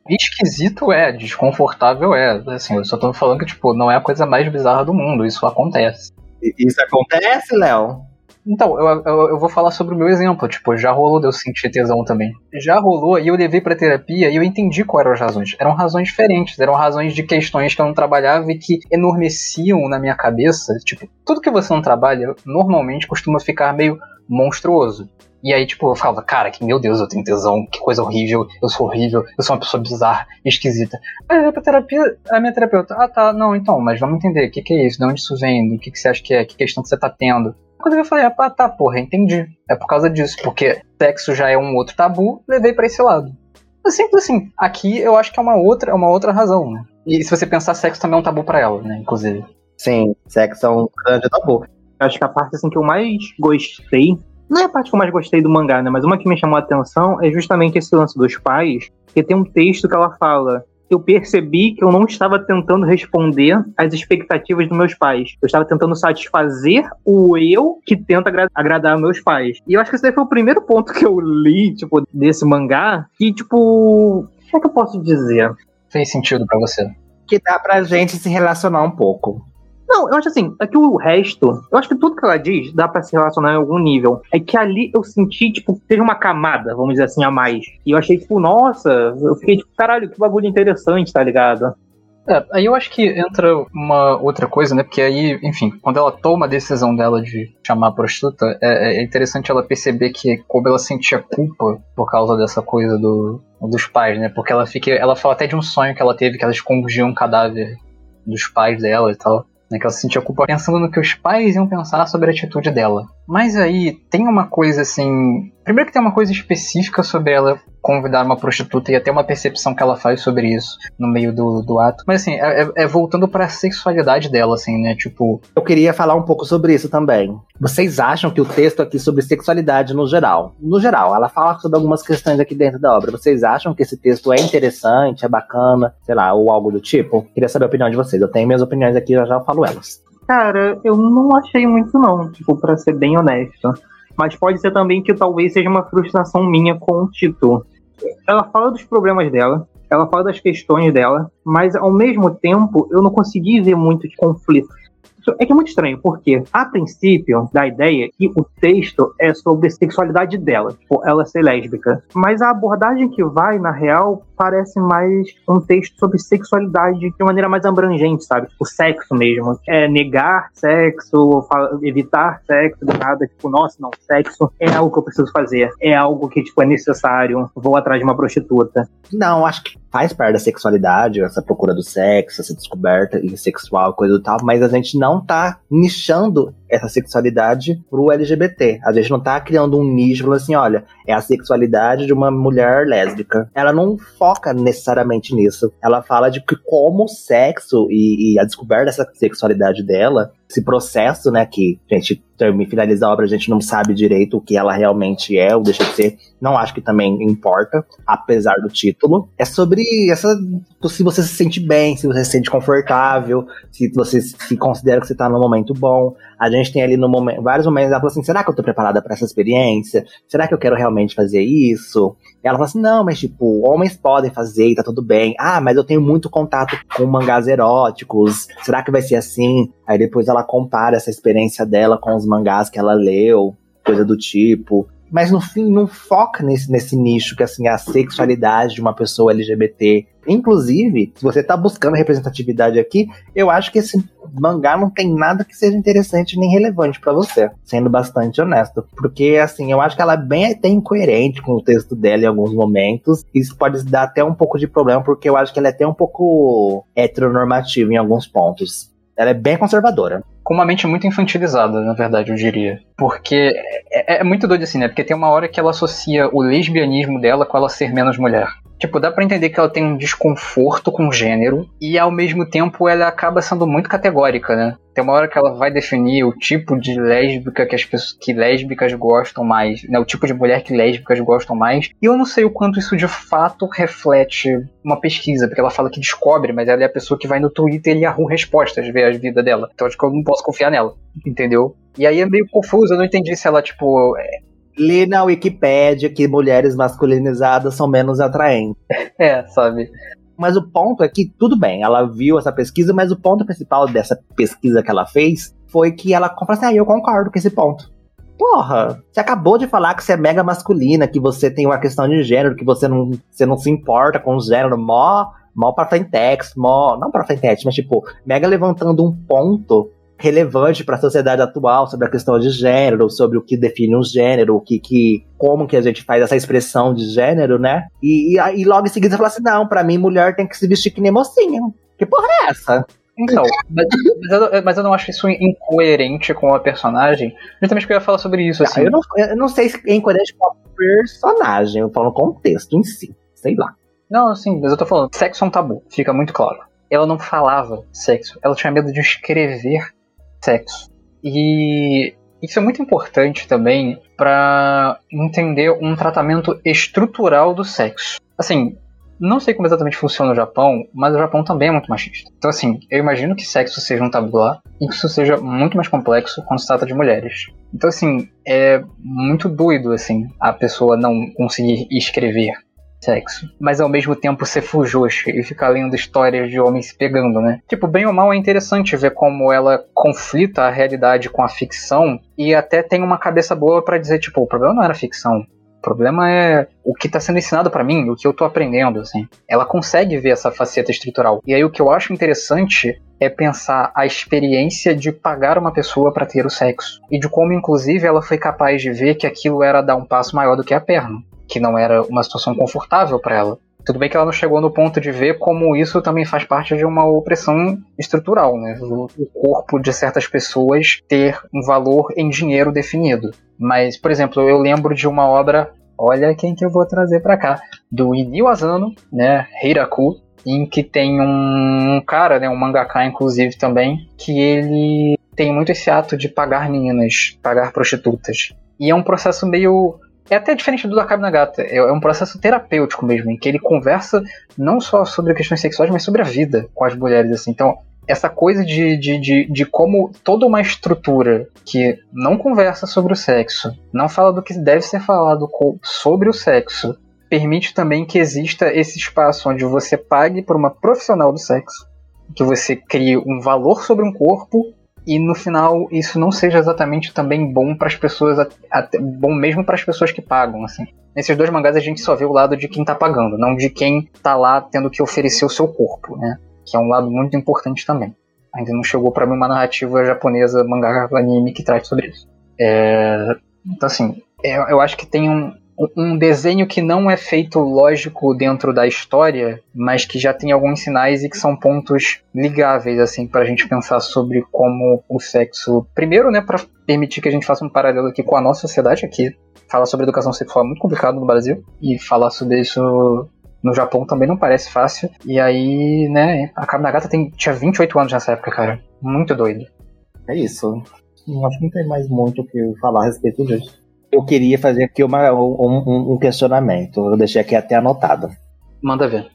Esquisito é, desconfortável é. Assim, eu só tô falando que, tipo, não é a coisa mais bizarra do mundo. Isso acontece. Isso acontece, Léo? Então, eu, eu, eu, vou falar sobre o meu exemplo. Tipo, já rolou de eu sentir tesão também. Já rolou e eu levei pra terapia e eu entendi quais eram as razões. Eram razões diferentes, eram razões de questões que eu não trabalhava e que enormeciam na minha cabeça. Tipo, tudo que você não trabalha normalmente costuma ficar meio monstruoso. E aí, tipo, eu falava, cara, que meu Deus, eu tenho tesão, que coisa horrível, eu sou horrível, eu sou uma pessoa bizarra, esquisita. Aí eu pra terapia, a minha terapeuta, ah tá, não, então, mas vamos entender, o que, que é isso, de onde isso vem, o que, que você acha que é, que questão que você tá tendo. Quando eu falei, ah, tá, porra, entendi. É por causa disso, porque sexo já é um outro tabu, levei para esse lado. É simples assim. Aqui eu acho que é uma outra, é uma outra razão, né? E se você pensar, sexo também é um tabu para ela, né? Inclusive. Sim, sexo é um grande tabu. Acho que a parte assim que eu mais gostei, não é a parte que eu mais gostei do mangá, né? Mas uma que me chamou a atenção é justamente esse lance dos pais, que tem um texto que ela fala eu percebi que eu não estava tentando responder às expectativas dos meus pais. Eu estava tentando satisfazer o eu que tenta agra agradar meus pais. E eu acho que esse daí foi o primeiro ponto que eu li, tipo, desse mangá, que, tipo, o que é que eu posso dizer? Fez sentido para você. Que dá pra gente se relacionar um pouco. Não, eu acho assim, é que o resto, eu acho que tudo que ela diz dá para se relacionar em algum nível. É que ali eu senti, tipo, teve uma camada, vamos dizer assim, a mais. E eu achei, tipo, nossa, eu fiquei tipo, caralho, que bagulho interessante, tá ligado? É, aí eu acho que entra uma outra coisa, né? Porque aí, enfim, quando ela toma a decisão dela de chamar a prostituta, é, é interessante ela perceber que como ela sentia culpa por causa dessa coisa do, dos pais, né? Porque ela fica. Ela fala até de um sonho que ela teve, que ela escondia um cadáver dos pais dela e tal né, que ela se sentia culpa pensando no que os pais iam pensar sobre a atitude dela. Mas aí tem uma coisa assim. Primeiro que tem uma coisa específica sobre ela convidar uma prostituta e até uma percepção que ela faz sobre isso no meio do, do ato. Mas assim, é, é, é voltando para a sexualidade dela, assim, né? Tipo. Eu queria falar um pouco sobre isso também. Vocês acham que o texto aqui sobre sexualidade no geral, no geral, ela fala sobre algumas questões aqui dentro da obra. Vocês acham que esse texto é interessante, é bacana, sei lá, ou algo do tipo? Queria saber a opinião de vocês. Eu tenho minhas opiniões aqui, já já falo elas. Cara, eu não achei muito não, tipo, para ser bem honesto. Mas pode ser também que talvez seja uma frustração minha com o título ela fala dos problemas dela, ela fala das questões dela, mas ao mesmo tempo eu não consegui ver muito de conflito. É que é muito estranho, porque a princípio da ideia que o texto é sobre sexualidade dela, tipo, ela ser lésbica. Mas a abordagem que vai, na real, parece mais um texto sobre sexualidade de uma maneira mais abrangente, sabe? O sexo mesmo. É negar sexo, evitar sexo do nada, tipo, nossa, não, sexo é algo que eu preciso fazer, é algo que, tipo, é necessário, vou atrás de uma prostituta. Não, acho que faz parte da sexualidade, essa procura do sexo, essa descoberta sexual, coisa do tal, mas a gente não tá nichando essa sexualidade pro LGBT. A gente não tá criando um nicho assim, olha, é a sexualidade de uma mulher lésbica. Ela não foca necessariamente nisso. Ela fala de que como o sexo e, e a descoberta dessa sexualidade dela esse processo, né, que gente termina, finaliza a obra, a gente não sabe direito o que ela realmente é ou deixa de ser. Não acho que também importa, apesar do título. É sobre essa se você se sente bem, se você se sente confortável, se você se considera que você tá num momento bom. A gente tem ali no momento, vários momentos, ela fala assim: será que eu tô preparada para essa experiência? Será que eu quero realmente fazer isso? Ela fala assim: não, mas tipo, homens podem fazer e tá tudo bem. Ah, mas eu tenho muito contato com mangás eróticos. Será que vai ser assim? Aí depois ela compara essa experiência dela com os mangás que ela leu, coisa do tipo. Mas no fim, não foca nesse, nesse nicho que assim, a sexualidade de uma pessoa LGBT. Inclusive, se você tá buscando representatividade aqui, eu acho que esse mangá não tem nada que seja interessante nem relevante para você, sendo bastante honesto. Porque, assim, eu acho que ela é bem até incoerente com o texto dela em alguns momentos. Isso pode dar até um pouco de problema, porque eu acho que ela é até um pouco heteronormativa em alguns pontos. Ela é bem conservadora. Com uma mente muito infantilizada, na verdade, eu diria. Porque é, é muito doido assim, né? Porque tem uma hora que ela associa o lesbianismo dela com ela ser menos mulher. Tipo, dá pra entender que ela tem um desconforto com o gênero e ao mesmo tempo ela acaba sendo muito categórica, né? Tem uma hora que ela vai definir o tipo de lésbica que as pessoas que lésbicas gostam mais, né? O tipo de mulher que lésbicas gostam mais. E eu não sei o quanto isso de fato reflete uma pesquisa, porque ela fala que descobre, mas ela é a pessoa que vai no Twitter e arruma respostas, ver a vida dela. Então acho que eu não posso confiar nela, entendeu? E aí é meio confuso, eu não entendi se ela, tipo, é, Li na Wikipédia que mulheres masculinizadas são menos atraentes. É, sabe? Mas o ponto é que, tudo bem, ela viu essa pesquisa, mas o ponto principal dessa pesquisa que ela fez foi que ela falou assim: ah, eu concordo com esse ponto. Porra, você acabou de falar que você é mega masculina, que você tem uma questão de gênero, que você não, você não se importa com o gênero, mó, mó pra frentex, mó. Não pra frentex, mas tipo, mega levantando um ponto relevante para a sociedade atual sobre a questão de gênero, sobre o que define um gênero, o que, que como que a gente faz essa expressão de gênero, né? E, e, e logo em seguida você fala assim: não, para mim mulher tem que se vestir que nem mocinha. Que porra é essa? Então, [laughs] mas, mas, eu, mas, eu, não acho isso incoerente com a personagem. Justamente porque eu ia falar sobre isso. Assim. eu, não, eu não sei se é incoerente com a personagem, eu falo no contexto em si. Sei lá. Não, sim, mas eu tô falando, sexo é um tabu, fica muito claro. Ela não falava sexo, ela tinha medo de escrever sexo. E isso é muito importante também para entender um tratamento estrutural do sexo. Assim, não sei como exatamente funciona no Japão, mas o Japão também é muito machista. Então, assim, eu imagino que sexo seja um tabu lá e que isso seja muito mais complexo quando se trata de mulheres. Então, assim, é muito doido, assim, a pessoa não conseguir escrever sexo, mas ao mesmo tempo ser fujoshi e ficar lendo histórias de homens se pegando, né? Tipo, bem ou mal é interessante ver como ela conflita a realidade com a ficção e até tem uma cabeça boa para dizer, tipo, o problema não era ficção. O problema é o que está sendo ensinado para mim, o que eu tô aprendendo, assim. Ela consegue ver essa faceta estrutural. E aí o que eu acho interessante é pensar a experiência de pagar uma pessoa para ter o sexo. E de como, inclusive, ela foi capaz de ver que aquilo era dar um passo maior do que a perna que não era uma situação confortável para ela. Tudo bem que ela não chegou no ponto de ver como isso também faz parte de uma opressão estrutural, né? O corpo de certas pessoas ter um valor em dinheiro definido. Mas, por exemplo, eu lembro de uma obra, olha quem que eu vou trazer para cá, do Inio Asano, né, Heiraku, em que tem um cara, né, um mangaka inclusive também, que ele tem muito esse ato de pagar meninas, pagar prostitutas. E é um processo meio é até diferente do Akabe Nagata. É, é um processo terapêutico mesmo, em que ele conversa não só sobre questões sexuais, mas sobre a vida com as mulheres. Assim. Então, essa coisa de, de, de, de como toda uma estrutura que não conversa sobre o sexo, não fala do que deve ser falado sobre o sexo, permite também que exista esse espaço onde você pague por uma profissional do sexo, que você crie um valor sobre um corpo e no final isso não seja exatamente também bom para as pessoas, até, bom mesmo para as pessoas que pagam, assim. Nesses dois mangás a gente só vê o lado de quem tá pagando, não de quem tá lá tendo que oferecer o seu corpo, né? Que é um lado muito importante também. Ainda não chegou para mim uma narrativa japonesa, mangá, anime que traz sobre isso. É... Então, assim, é, eu acho que tem um, um desenho que não é feito lógico dentro da história, mas que já tem alguns sinais e que são pontos ligáveis assim para a gente pensar sobre como o sexo, primeiro, né, para permitir que a gente faça um paralelo aqui com a nossa sociedade aqui. Falar sobre educação sexual é muito complicado no Brasil e falar sobre isso no Japão também não parece fácil. E aí, né, a Kaminagata tem, tinha 28 anos nessa época, cara. Muito doido. É isso. Acho que não tem mais muito o que falar a respeito disso. Eu queria fazer aqui uma, um, um questionamento. Eu deixei aqui até anotado. Manda ver.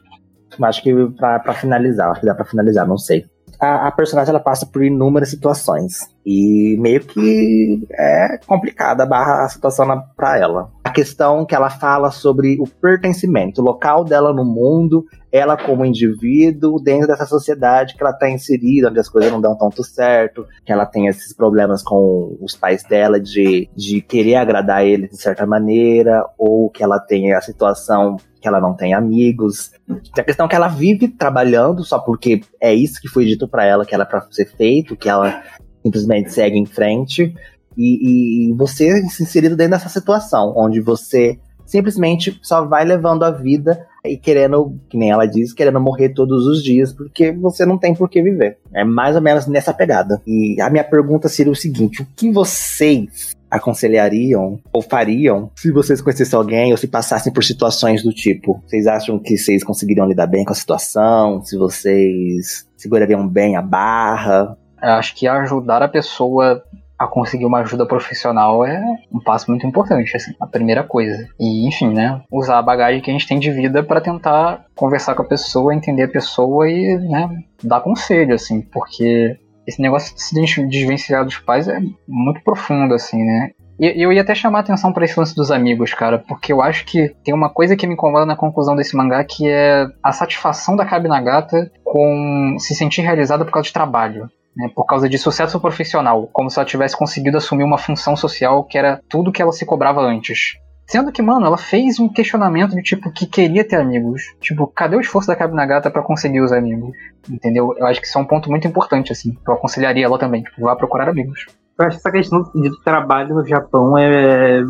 Acho que pra, pra finalizar, acho que dá pra finalizar, não sei. A, a, personagem ela passa por inúmeras situações. E meio que é complicada a, a situação na, pra ela a questão que ela fala sobre o pertencimento, o local dela no mundo, ela como indivíduo dentro dessa sociedade que ela está inserida, onde as coisas não dão tanto certo, que ela tem esses problemas com os pais dela de, de querer agradar eles de certa maneira, ou que ela tem a situação que ela não tem amigos. A questão é que ela vive trabalhando só porque é isso que foi dito para ela que era para ser feito, que ela simplesmente segue em frente e, e você se inserido dentro dessa situação, onde você simplesmente só vai levando a vida e querendo, que nem ela diz, querendo morrer todos os dias, porque você não tem por que viver. É mais ou menos nessa pegada. E a minha pergunta seria o seguinte: o que vocês aconselhariam ou fariam se vocês conhecessem alguém ou se passassem por situações do tipo? Vocês acham que vocês conseguiriam lidar bem com a situação? Se vocês segurariam bem a barra? Eu acho que ajudar a pessoa a conseguir uma ajuda profissional é um passo muito importante, assim, a primeira coisa. E, enfim, né, usar a bagagem que a gente tem de vida para tentar conversar com a pessoa, entender a pessoa e, né, dar conselho, assim, porque esse negócio de se desvencilhar dos pais é muito profundo, assim, né? E eu ia até chamar a atenção para esse lance dos amigos, cara, porque eu acho que tem uma coisa que me incomoda na conclusão desse mangá, que é a satisfação da Kabi Nagata com se sentir realizada por causa de trabalho né, por causa de sucesso profissional, como se ela tivesse conseguido assumir uma função social que era tudo que ela se cobrava antes. Sendo que, mano, ela fez um questionamento de tipo que queria ter amigos. Tipo, cadê o esforço da Kabi Nagata para conseguir os amigos? Entendeu? Eu acho que isso é um ponto muito importante, assim. Eu aconselharia ela também, tipo, vá procurar amigos. Eu acho que essa questão de trabalho no Japão é,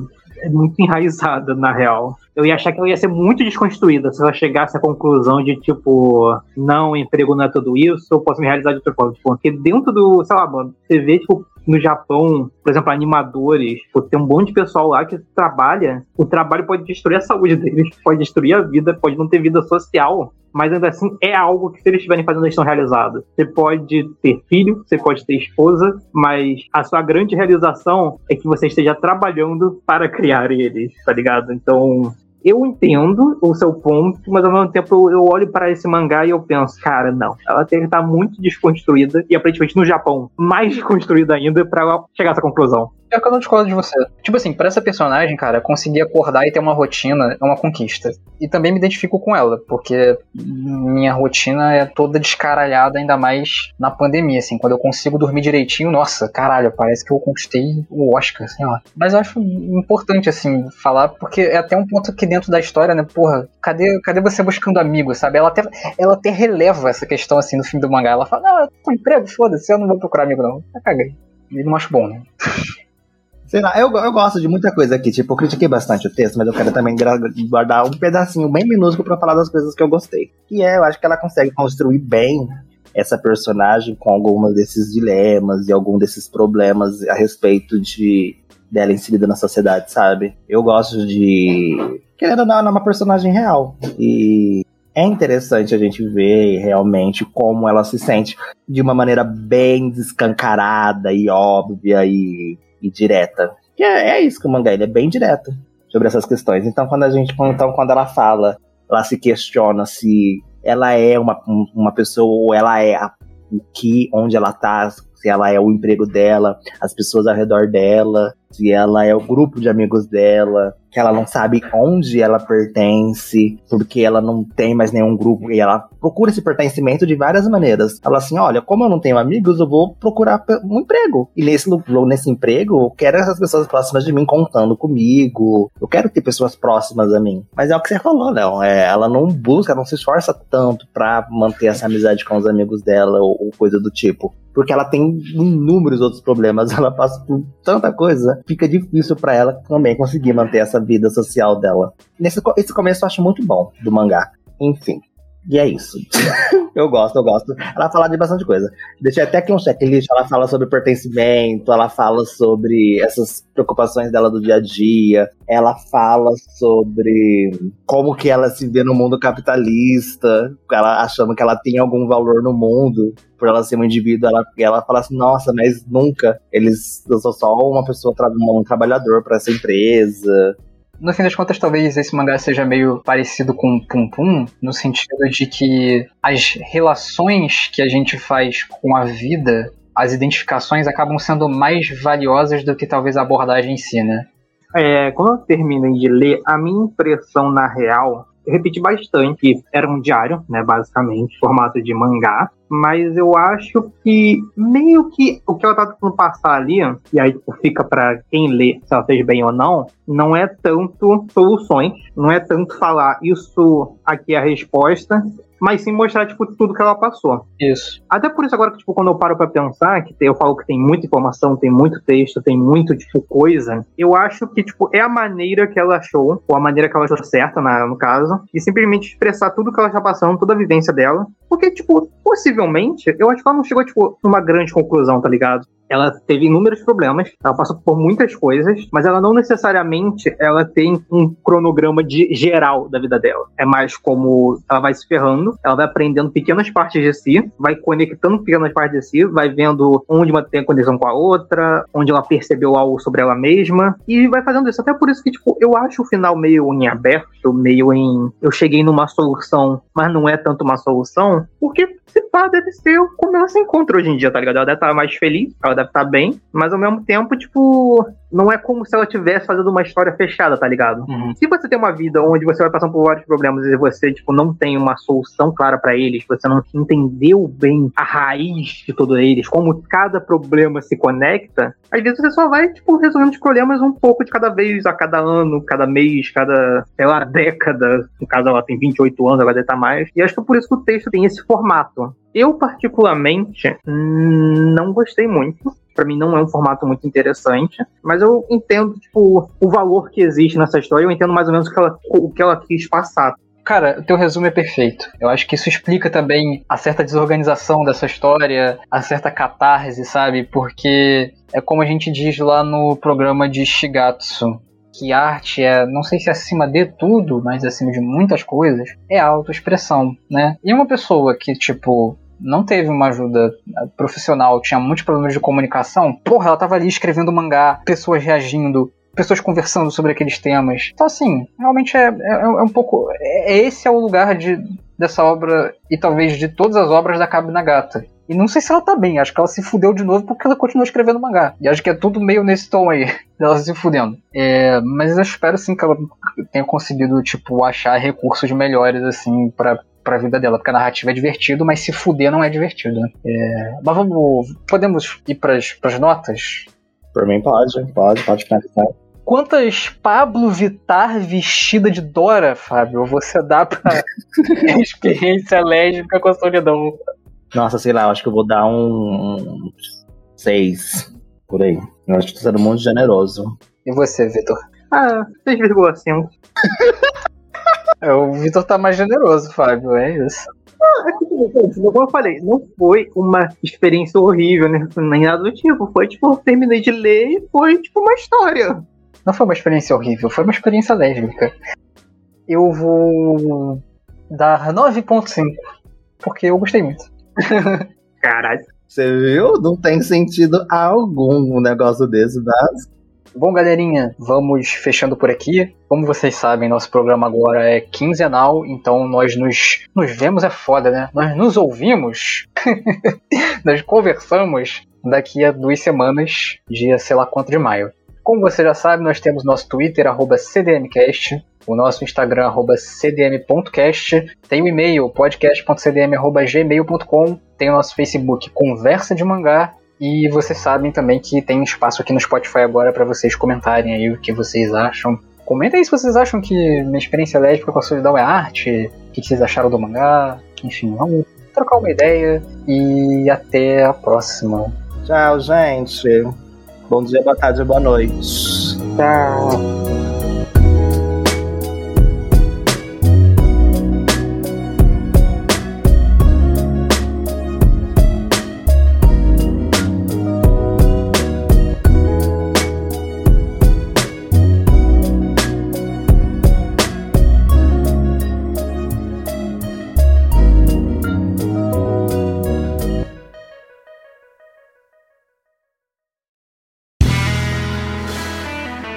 é muito enraizada, na real eu ia achar que ela ia ser muito desconstruída se ela chegasse à conclusão de, tipo, não, emprego não é tudo isso, eu posso me realizar de outra forma. Tipo, porque dentro do, sei lá, mano, você vê, tipo, no Japão, por exemplo, animadores, tipo, tem um monte de pessoal lá que trabalha, o trabalho pode destruir a saúde [laughs] deles, pode destruir a vida, pode não ter vida social, mas ainda assim é algo que se eles estiverem fazendo eles estão realizados. Você pode ter filho, você pode ter esposa, mas a sua grande realização é que você esteja trabalhando para criar eles, tá ligado? Então, eu entendo o seu ponto, mas ao mesmo tempo eu olho para esse mangá e eu penso, cara, não. Ela tem que estar muito desconstruída e aparentemente no Japão mais [laughs] desconstruída ainda para chegar a essa conclusão. É que eu não discordo de você. Tipo assim, pra essa personagem, cara, conseguir acordar e ter uma rotina é uma conquista. E também me identifico com ela, porque minha rotina é toda descaralhada, ainda mais na pandemia, assim. Quando eu consigo dormir direitinho, nossa, caralho, parece que eu conquistei o Oscar, sei lá. Mas eu acho importante, assim, falar, porque é até um ponto que dentro da história, né, porra, cadê, cadê você buscando amigos, sabe? Ela até, ela até releva essa questão, assim, no fim do mangá. Ela fala, não, eu tô emprego, foda-se, eu não vou procurar amigo, não. Eu caguei. E não acho bom, né? [laughs] Sei lá, eu, eu gosto de muita coisa aqui. Tipo, eu critiquei bastante o texto, mas eu quero também guardar um pedacinho bem minúsculo para falar das coisas que eu gostei. Que é, eu acho que ela consegue construir bem essa personagem com alguns desses dilemas e algum desses problemas a respeito de dela inserida na sociedade, sabe? Eu gosto de. Querendo ou não, é uma personagem real. E é interessante a gente ver realmente como ela se sente de uma maneira bem descancarada e óbvia e e direta. Que é, é isso que o mangá ele é bem direto sobre essas questões. Então quando a gente, então quando ela fala, ela se questiona se ela é uma, uma pessoa ou ela é a, o que, onde ela tá, se ela é o emprego dela, as pessoas ao redor dela, se ela é o grupo de amigos dela, que ela não sabe onde ela pertence, porque ela não tem mais nenhum grupo e ela procura esse pertencimento de várias maneiras. Ela assim, olha, como eu não tenho amigos, eu vou procurar um emprego. E nesse, nesse emprego, eu quero essas pessoas próximas de mim contando comigo. Eu quero ter pessoas próximas a mim. Mas é o que você falou, Léo. É, ela não busca, não se esforça tanto pra manter essa amizade com os amigos dela ou, ou coisa do tipo porque ela tem inúmeros outros problemas, [laughs] ela passa por tanta coisa, fica difícil para ela também conseguir manter essa vida social dela. Nesse esse começo eu acho muito bom do mangá. Enfim. E é isso. [laughs] eu gosto, eu gosto. Ela fala de bastante coisa. Deixei até aqui um checklist. Ela fala sobre pertencimento, ela fala sobre essas preocupações dela do dia a dia. Ela fala sobre como que ela se vê no mundo capitalista, ela achando que ela tem algum valor no mundo por ela ser um indivíduo, ela, ela fala assim, nossa, mas nunca, eles, eu sou só uma pessoa, um trabalhador para essa empresa, no fim das contas, talvez esse mangá seja meio parecido com Pum Pum, no sentido de que as relações que a gente faz com a vida, as identificações acabam sendo mais valiosas do que talvez a abordagem em si, né? É, quando eu terminei de ler, a minha impressão na real repeti bastante. Era um diário, né, basicamente, formato de mangá. Mas eu acho que meio que o que ela tá tentando passar ali, e aí tipo, fica para quem lê se ela fez bem ou não, não é tanto soluções, não é tanto falar isso aqui é a resposta, mas sim mostrar, tipo, tudo que ela passou. Isso. Até por isso, agora que, tipo, quando eu paro pra pensar, que eu falo que tem muita informação, tem muito texto, tem muito, tipo, coisa, eu acho que, tipo, é a maneira que ela achou, ou a maneira que ela achou certa, na, no caso, e simplesmente expressar tudo que ela está passando, toda a vivência dela. Porque, tipo, possivelmente, eu acho que ela não chegou, tipo, numa grande conclusão, tá ligado? Ela teve inúmeros problemas, ela passou por muitas coisas, mas ela não necessariamente ela tem um cronograma de geral da vida dela. É mais como ela vai se ferrando, ela vai aprendendo pequenas partes de si, vai conectando pequenas partes de si, vai vendo onde uma tem conexão com a outra, onde ela percebeu algo sobre ela mesma e vai fazendo isso. Até por isso que tipo, eu acho o final meio em aberto, meio em eu cheguei numa solução, mas não é tanto uma solução, porque se pá, deve ser como ela se encontra hoje em dia, tá ligado? Ela deve estar mais feliz, ela deve estar bem, mas ao mesmo tempo, tipo, não é como se ela tivesse fazendo uma história fechada, tá ligado? Uhum. Se você tem uma vida onde você vai passando por vários problemas e você, tipo, não tem uma solução clara para eles, você não entendeu bem a raiz de todos eles, como cada problema se conecta, às vezes você só vai, tipo, resolvendo os problemas um pouco de cada vez, a cada ano, cada mês, cada, sei lá, década. No caso, ela tem 28 anos, ela deve estar mais. E acho que é por isso que o texto tem esse formato. Eu, particularmente, não gostei muito para mim não é um formato muito interessante, mas eu entendo tipo o valor que existe nessa história, eu entendo mais ou menos o que ela, o que ela quis passar. Cara, o teu resumo é perfeito. Eu acho que isso explica também a certa desorganização dessa história, a certa catarse, sabe? Porque é como a gente diz lá no programa de Shigatsu, que arte é, não sei se acima de tudo, mas acima de muitas coisas, é autoexpressão, né? E uma pessoa que, tipo, não teve uma ajuda eh, profissional, tinha muitos problemas de comunicação, porra, ela tava ali escrevendo mangá, pessoas reagindo, pessoas conversando sobre aqueles temas. Então, assim, realmente é, é, é um pouco. É, esse é o lugar de, dessa obra, e talvez de todas as obras da Kabi Nagata. E não sei se ela tá bem, acho que ela se fudeu de novo porque ela continua escrevendo mangá. E acho que é tudo meio nesse tom aí, [laughs] dela se fudendo. É, mas eu espero sim que ela tenha conseguido, tipo, achar recursos melhores, assim, para pra vida dela, porque a narrativa é divertido, mas se fuder não é divertido. Né? É, mas vamos. Podemos ir pras, pras notas? Por mim pode, pode, pode finalizar. Quantas Pablo Vittar vestida de Dora, Fábio, você dá pra [laughs] experiência lésbica com a solidão? Nossa, sei lá, eu acho que eu vou dar um. seis por aí. Eu acho que tô sendo muito generoso. E você, Vitor? Ah, 6,5. [laughs] É, o Vitor tá mais generoso, Fábio, é isso. Ah, é como eu falei, não foi uma experiência horrível, né? nem nada do tipo. Foi tipo, eu terminei de ler e foi tipo uma história. Não foi uma experiência horrível, foi uma experiência lésbica. Eu vou dar 9.5, porque eu gostei muito. [laughs] Caralho. Você viu? Não tem sentido algum um negócio desse, mas Bom, galerinha, vamos fechando por aqui. Como vocês sabem, nosso programa agora é quinzenal, então nós nos, nos vemos é foda, né? Nós nos ouvimos, [laughs] nós conversamos daqui a duas semanas, dia sei lá quanto de maio. Como você já sabe, nós temos nosso Twitter, CDMcast, o nosso Instagram, cdm.cast, tem o e-mail, podcast.cdm.gmail.com, tem o nosso Facebook, Conversa de Mangá, e vocês sabem também que tem espaço aqui no Spotify agora para vocês comentarem aí o que vocês acham. Comenta aí se vocês acham que minha experiência lésbica com a solidão é arte, o que vocês acharam do mangá. Enfim, vamos trocar uma ideia e até a próxima. Tchau, gente. Bom dia, boa tarde, boa noite. Tchau.